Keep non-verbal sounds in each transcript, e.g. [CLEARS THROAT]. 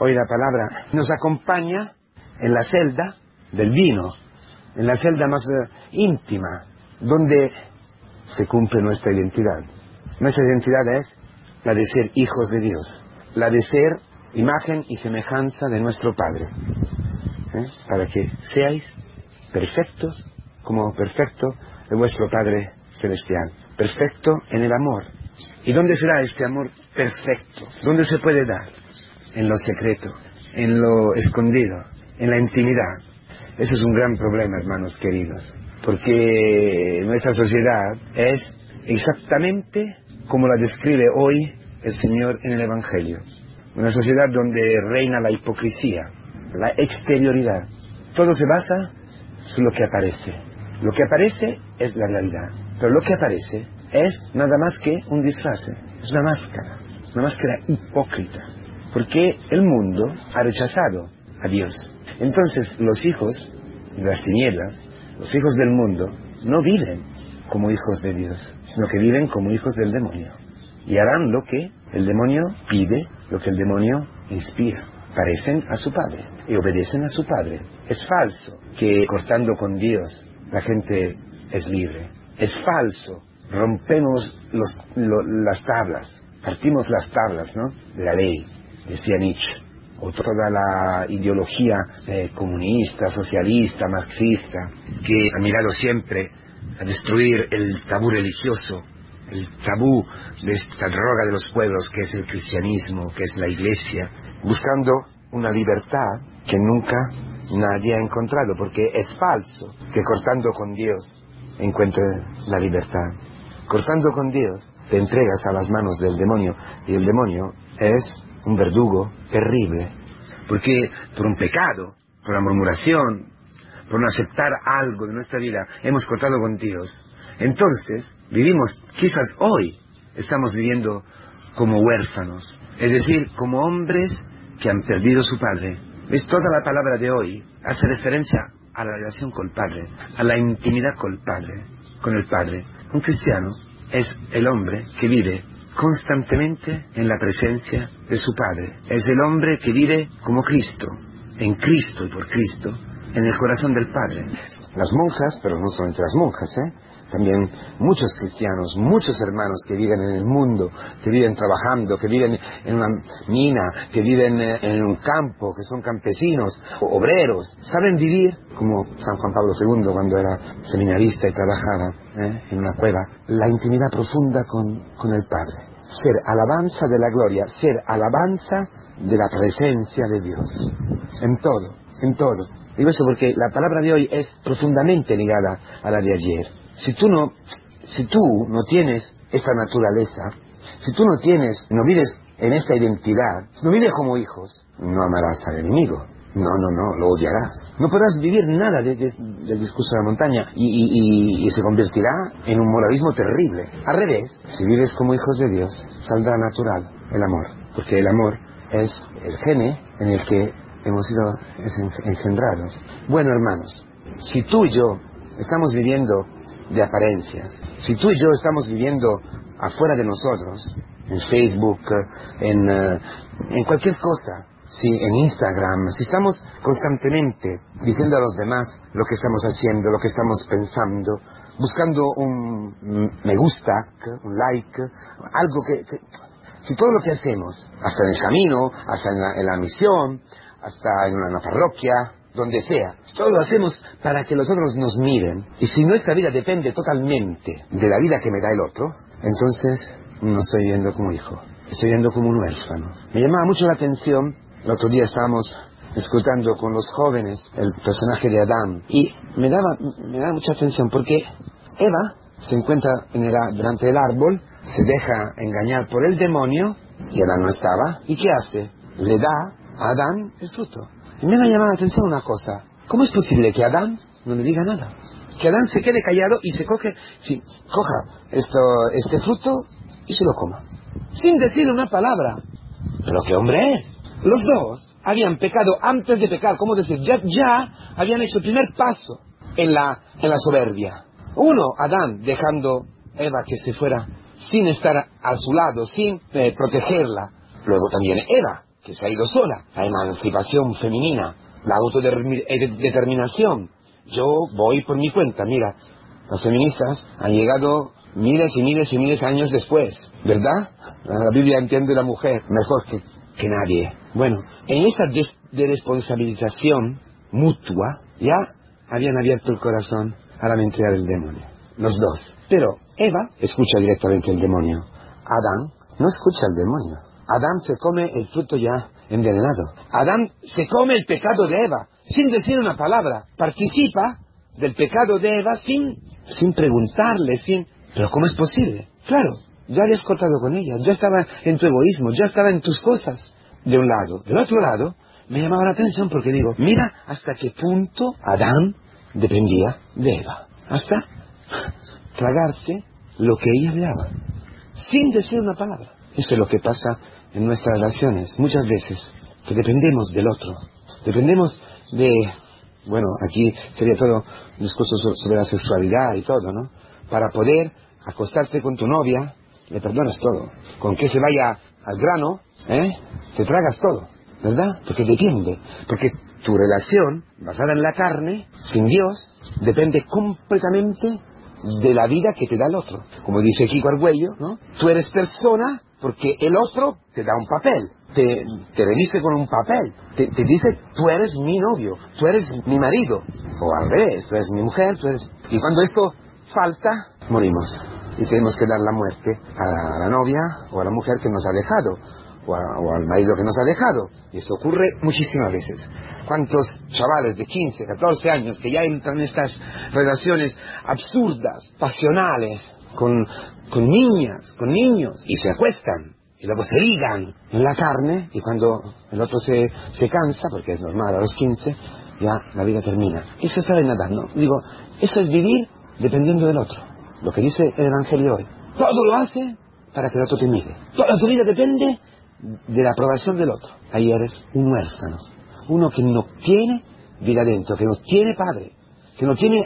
hoy la palabra, nos acompaña en la celda del vino, en la celda más eh, íntima, donde se cumple nuestra identidad. Nuestra identidad es la de ser hijos de Dios, la de ser imagen y semejanza de nuestro Padre, ¿eh? para que seáis perfectos como perfecto de vuestro Padre Celestial, perfecto en el amor. ¿Y dónde será este amor perfecto? ¿Dónde se puede dar? En lo secreto, en lo escondido, en la intimidad. Ese es un gran problema, hermanos queridos, porque nuestra sociedad es exactamente como la describe hoy el Señor en el Evangelio. Una sociedad donde reina la hipocresía, la exterioridad. Todo se basa en lo que aparece. Lo que aparece es la realidad, pero lo que aparece es nada más que un disfraz, es una máscara, una máscara hipócrita, porque el mundo ha rechazado a Dios. Entonces los hijos de las tinieblas, los hijos del mundo, no viven como hijos de Dios, sino que viven como hijos del demonio. Y harán lo que el demonio pide, lo que el demonio inspira. Parecen a su padre y obedecen a su padre. Es falso que cortando con Dios la gente es libre. Es falso. Rompemos las tablas, partimos las tablas ¿no? la ley, decía Nietzsche o toda la ideología eh, comunista, socialista, marxista, que ha mirado siempre a destruir el tabú religioso, el tabú de esta droga de los pueblos que es el cristianismo, que es la iglesia, buscando una libertad que nunca nadie ha encontrado, porque es falso que cortando con Dios encuentre la libertad. Cortando con Dios te entregas a las manos del demonio y el demonio es un verdugo terrible, porque por un pecado, por la murmuración, por no aceptar algo de nuestra vida, hemos cortado con Dios. Entonces, vivimos, quizás hoy, estamos viviendo como huérfanos, es decir, como hombres que han perdido su padre. ¿Ves? Toda la palabra de hoy hace referencia a la relación con el Padre, a la intimidad con el Padre, con el Padre. Un cristiano es el hombre que vive constantemente en la presencia de su Padre. Es el hombre que vive como Cristo, en Cristo y por Cristo, en el corazón del Padre. Las monjas, pero no solamente las monjas, ¿eh? también muchos cristianos, muchos hermanos que viven en el mundo, que viven trabajando, que viven en una mina, que viven eh, en un campo, que son campesinos, obreros, saben vivir como San Juan Pablo II cuando era seminarista y trabajaba ¿eh? en una cueva, la intimidad profunda con, con el Padre. Ser alabanza de la gloria, ser alabanza de la presencia de Dios. En todo, en todo. Digo eso porque la palabra de hoy es profundamente ligada a la de ayer si tú no, si tú no tienes esta naturaleza, si tú no tienes, no vives en esta identidad, si no vives como hijos, no amarás al enemigo. No, no, no, lo odiarás. No podrás vivir nada del discurso de la montaña y, se convertirá en un moralismo terrible. Al revés, si vives como hijos de Dios, saldrá natural el amor, porque el amor es el gene en el que hemos sido engendrados. Bueno, hermanos, si tú y yo estamos viviendo de apariencias. Si tú y yo estamos viviendo afuera de nosotros, en Facebook, en, eh, en cualquier cosa, si en Instagram, si estamos constantemente diciendo a los demás lo que estamos haciendo, lo que estamos pensando, buscando un me gusta, un like, algo que, si todo lo que hacemos, hasta en el camino, hasta en la, en la misión, hasta en una parroquia, donde sea. Todo lo hacemos para que los otros nos miren. Y si nuestra vida depende totalmente de la vida que me da el otro, entonces no estoy viendo como hijo, estoy viendo como un huérfano. Me llamaba mucho la atención, el otro día estábamos escuchando con los jóvenes el personaje de Adán y me daba, me daba mucha atención porque Eva se encuentra en el, del árbol, se deja engañar por el demonio y Adán no estaba. ¿Y qué hace? Le da Adán el fruto. Y me ha llamado la atención una cosa. ¿Cómo es posible que Adán no le diga nada? Que Adán se quede callado y se coge, sí, coja esto, este fruto y se lo coma. Sin decir una palabra. Pero qué hombre es. Los dos habían pecado antes de pecar, ¿cómo decir? Ya, ya habían hecho el primer paso en la, en la soberbia. Uno, Adán, dejando Eva que se fuera sin estar a su lado, sin eh, protegerla. Luego también Eva, que se ha ido sola, la emancipación femenina, la autodeterminación. Yo voy por mi cuenta, mira, las feministas han llegado miles y miles y miles de años después, ¿verdad? La Biblia entiende la mujer mejor que, que nadie. Bueno, en esa desresponsabilización mutua ya habían abierto el corazón a la mentira del demonio, los dos. Pero Eva escucha directamente el demonio. Adán no escucha al demonio. Adán se come el fruto ya envenenado. Adán se come el pecado de Eva sin decir una palabra. Participa del pecado de Eva sin, sin preguntarle, sin... Pero ¿cómo es posible? Claro, ya habías cortado con ella, ya estaba en tu egoísmo, ya estaba en tus cosas. De un lado. Del otro lado, me llamaba la atención porque digo, mira hasta qué punto Adán dependía de Eva. Hasta tragarse lo que ella hablaba, sin decir una palabra. Eso es lo que pasa en nuestras relaciones, muchas veces, que dependemos del otro, dependemos de, bueno, aquí sería todo un discurso sobre la sexualidad y todo, ¿no? Para poder acostarte con tu novia, le perdonas todo. Con que se vaya al grano, ¿eh? Te tragas todo, ¿verdad? Porque depende, porque tu relación, basada en la carne, sin Dios, depende completamente de la vida que te da el otro. Como dice Kiko Argüello, ¿no? Tú eres persona porque el otro te da un papel, te, te con un papel, te, dice tú eres mi novio, tú eres mi marido, o al revés, tú eres mi mujer, tú eres... Y cuando esto falta, morimos. Y tenemos que dar la muerte a la novia o a la mujer que nos ha dejado o, al marido que nos ha dejado. Y esto ocurre muchísimas veces. ¿Cuántos chavales de 15, 14 años que ya entran en estas relaciones absurdas, pasionales, con, con niñas, con niños, y se acuestan? Y luego se ligan en la carne, y cuando el otro se, se cansa, porque es normal a los 15, ya la vida termina. Eso está en nada, ¿no? Digo, eso es vivir dependiendo del otro. Lo que dice el Evangelio hoy. Todo lo hace para que el otro te mire. Toda tu vida depende de la aprobación del otro. Ahí eres un huérfano. Uno que no tiene vida dentro, que no tiene padre, que no tiene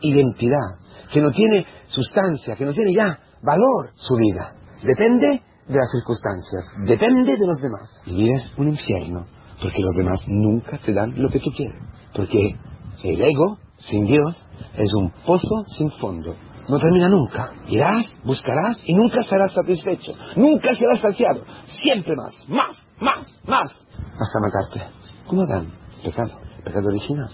identidad, que no tiene sustancia, que no tiene ya valor su vida. Depende de las circunstancias, depende de los demás. Y vives un infierno, porque los demás nunca te dan lo que tú quieres. Porque el ego, sin Dios, es un pozo sin fondo no termina nunca. Irás, buscarás y nunca serás satisfecho. Nunca serás saciado. Siempre más, más, más, más. Hasta matarte. ¿Cómo dan? Pecado. Pecado original.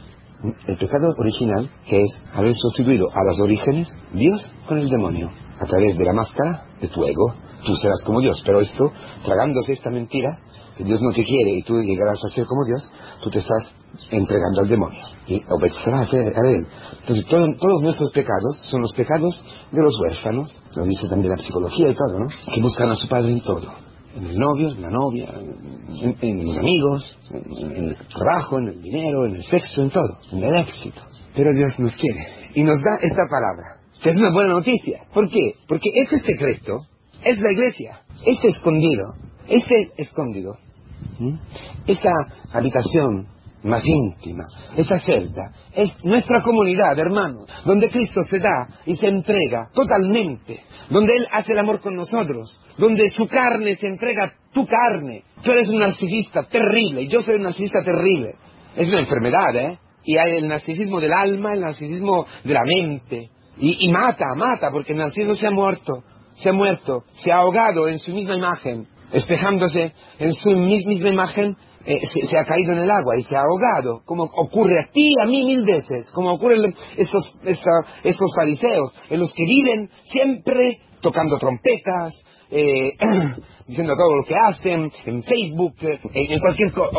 El pecado original, que es haber sustituido a los orígenes Dios con el demonio, a través de la máscara de tu ego. Tú serás como Dios, pero esto, tragándose esta mentira, que Dios no te quiere y tú llegarás a ser como Dios, tú te estás entregando al demonio y obedecerás a él. Entonces todos nuestros pecados son los pecados de los huérfanos, lo dice también la psicología y todo, ¿no? Que buscan a su padre en todo. En el novio, en la novia, en, los amigos, en, en, el trabajo, en el dinero, en el sexo, en todo, en el éxito. Pero Dios nos quiere y nos da esta palabra, que es una buena noticia. ¿Por qué? Porque ese secreto es la iglesia, ese escondido, ese escondido esta habitación más íntima, esta celda, es nuestra comunidad, hermanos, donde Cristo se da y se entrega totalmente, donde Él hace el amor con nosotros, donde su carne se entrega tu carne. Tú eres un narcisista terrible, y yo soy un narcisista terrible. Es una enfermedad, ¿eh? Y hay el narcisismo del alma, el narcisismo de la mente. Y, y mata, mata, porque el narciso se ha muerto, se ha muerto, se ha ahogado en su misma imagen espejándose en su misma imagen, eh, se, ha caído en el agua y se ha ahogado, como ocurre a ti a mí mil veces, como ocurren estos, fariseos, en los que viven siempre tocando trompetas, eh, [CLEARS THROAT] diciendo todo lo que hacen, en Facebook, eh, en cualquier cosa.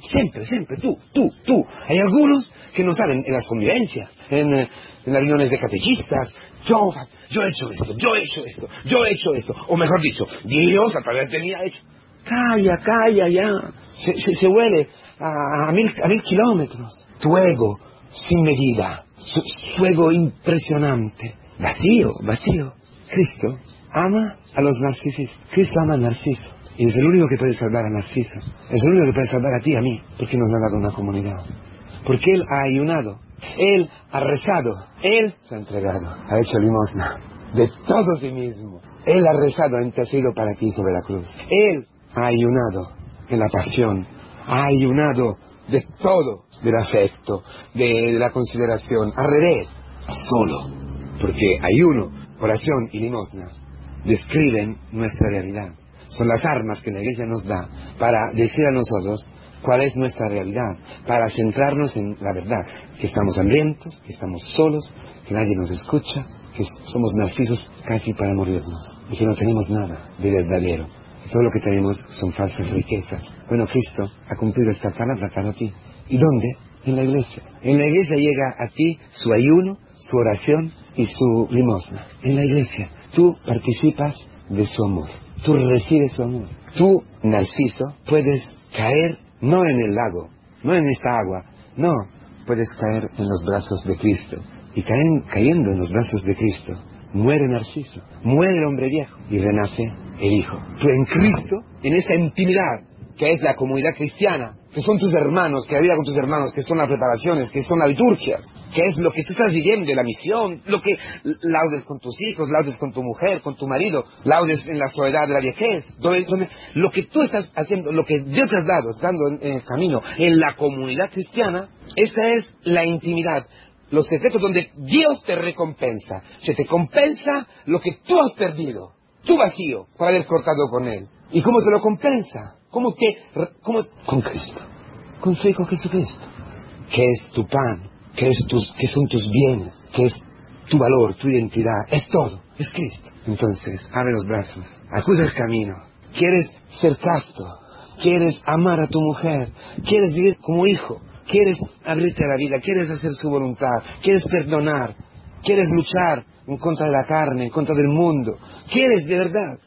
siempre, siempre, tú, tú, tú. Hay algunos que no saben en las convivencias, en, en las reuniones de catequistas, yo, yo he hecho esto, yo he hecho esto, yo he hecho esto. O mejor dicho, Dios a través de mí ha hecho. Calla, calla ya. Se, se, huele a, mil, a mil kilómetros. Tu ego sin medida, su, ego impresionante. Vacío, vacío. Cristo ama a los narcisistas. Cristo ama a Narciso. Y es el único que puede salvar a Narciso. Es el único que puede salvar a ti a mí. Porque nos ha dado una comunidad. Porque Él ha ayunado él ha rezado, Él se ha entregado, ha hecho limosna de todo sí mismo. Él ha rezado, ha intercedido para ti sobre la cruz. Él ha ayunado en la pasión, ha ayunado de todo, del afecto, de, la consideración, al revés, solo, porque ayuno, oración y limosna describen nuestra realidad. Son las armas que la Iglesia nos da para decir a nosotros cuál es nuestra realidad, para centrarnos en la verdad, que estamos hambrientos, que estamos solos, que nadie nos escucha, que somos narcisos casi para morirnos y que no tenemos nada de verdadero. Todo lo que tenemos son falsas riquezas. Bueno, Cristo ha cumplido esta palabra para ti. ¿Y dónde? En la iglesia. En la iglesia llega a ti su ayuno, su oración y su limosna. En la iglesia. Tú participas de su amor. Tú recibes su amor. Tú, Narciso, puedes caer no en el lago, no en esta agua, no, puedes caer en los brazos de Cristo. Y caen, cayendo en los brazos de Cristo, muere Narciso, muere el hombre viejo y renace el Hijo. Tú en Cristo, en esa intimidad que es la comunidad cristiana, que son tus hermanos, que vida con tus hermanos, que son las preparaciones, que son las liturgias, que es lo que tú estás viviendo, la misión, lo que laudes con tus hijos, laudes con tu mujer, con tu marido, laudes en la soledad de la viejez, lo que tú estás haciendo, lo que Dios te has dado, estando en, en el camino, en la comunidad cristiana, esa es la intimidad, los secretos donde Dios te recompensa. Se te compensa lo que tú has perdido, tu vacío, por haber cortado con Él. ¿Y cómo te lo compensa? ¿Cómo te...? Cómo? Con Cristo, con su Hijo Jesucristo, que es tu pan, que, es tus, que son tus bienes, que es tu valor, tu identidad, es todo, es Cristo. Entonces, abre los brazos, acude el camino. ¿Quieres ser casto? ¿Quieres amar a tu mujer? ¿Quieres vivir como hijo? quieres abrirte a la vida, quieres hacer su voluntad, quieres perdonar, quieres luchar en contra de la carne, en contra del mundo, quieres de verdad.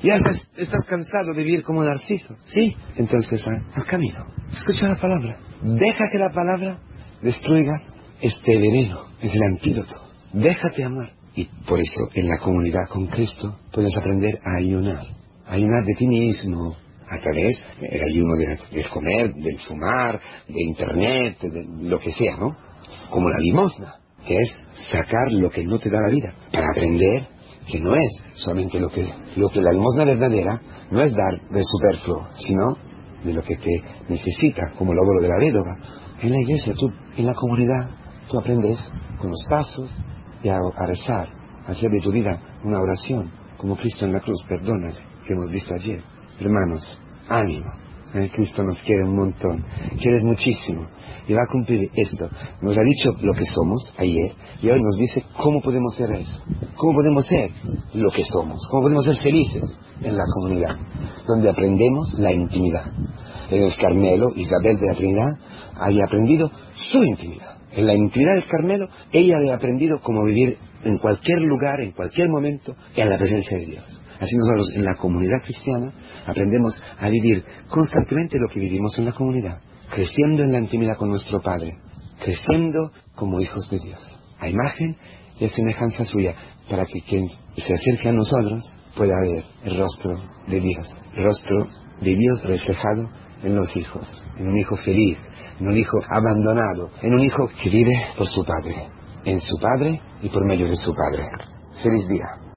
Ya estás, cansado de vivir como Narciso, ¿sí? Entonces, al camino, escucha la palabra. Deja que la palabra destruya este veneno, es el antídoto. Déjate amar. Y por eso, en la comunidad con Cristo, puedes aprender a ayunar. Ayunar de ti mismo, a través del ayuno del comer, del fumar, de internet, de lo que sea, ¿no? Como la limosna, que es sacar lo que no te da la vida, para aprender que no es solamente lo que, lo que la limosna verdadera no es dar de superfluo, sino de lo que te necesita, como el óvulo de la védova. En la iglesia, tú, en la comunidad, tú aprendes con los pasos y a, rezar, a hacer de tu vida una oración, como Cristo en la cruz, perdónale, que hemos visto ayer. Hermanos, ánimo. Cristo nos quiere un montón, quiere muchísimo y va a cumplir esto. Nos ha dicho lo que somos ayer y hoy nos dice cómo podemos ser eso, cómo podemos ser lo que somos, cómo podemos ser felices en la comunidad, donde aprendemos la intimidad. En el Carmelo, Isabel de la Trinidad había aprendido su intimidad. En la intimidad del Carmelo, ella había aprendido cómo vivir en cualquier lugar, en cualquier momento, en la presencia de Dios. Así nosotros en la comunidad cristiana aprendemos a vivir constantemente lo que vivimos en la comunidad, creciendo en la intimidad con nuestro Padre, creciendo como hijos de Dios, a imagen y a semejanza suya, para que quien se acerque a nosotros pueda ver el rostro de Dios, el rostro de Dios reflejado en los hijos, en un hijo feliz, en un hijo abandonado, en un hijo que vive por su Padre, en su Padre y por medio de su Padre. Feliz día.